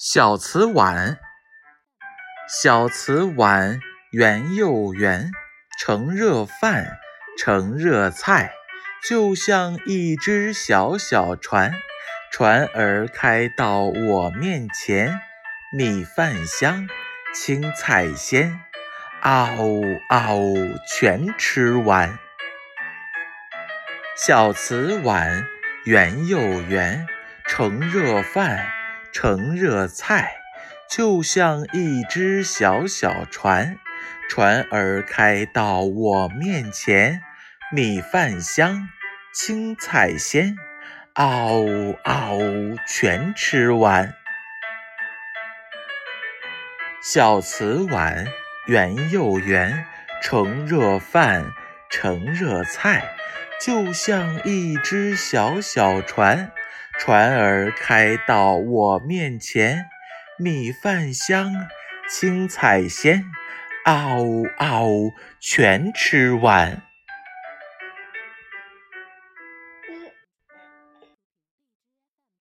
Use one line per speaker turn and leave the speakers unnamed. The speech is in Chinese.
小瓷碗，小瓷碗圆又圆，盛热饭，盛热菜，就像一只小小船，船儿开到我面前，米饭香，青菜鲜，啊呜啊呜全吃完。小瓷碗圆又圆，盛热饭。盛热菜，就像一只小小船，船儿开到我面前，米饭香，青菜鲜，嗷呜嗷呜全吃完。小瓷碗圆又圆，盛热饭，盛热菜，就像一只小小船。船儿开到我面前，米饭香，青菜鲜，嗷呜啊呜全吃完。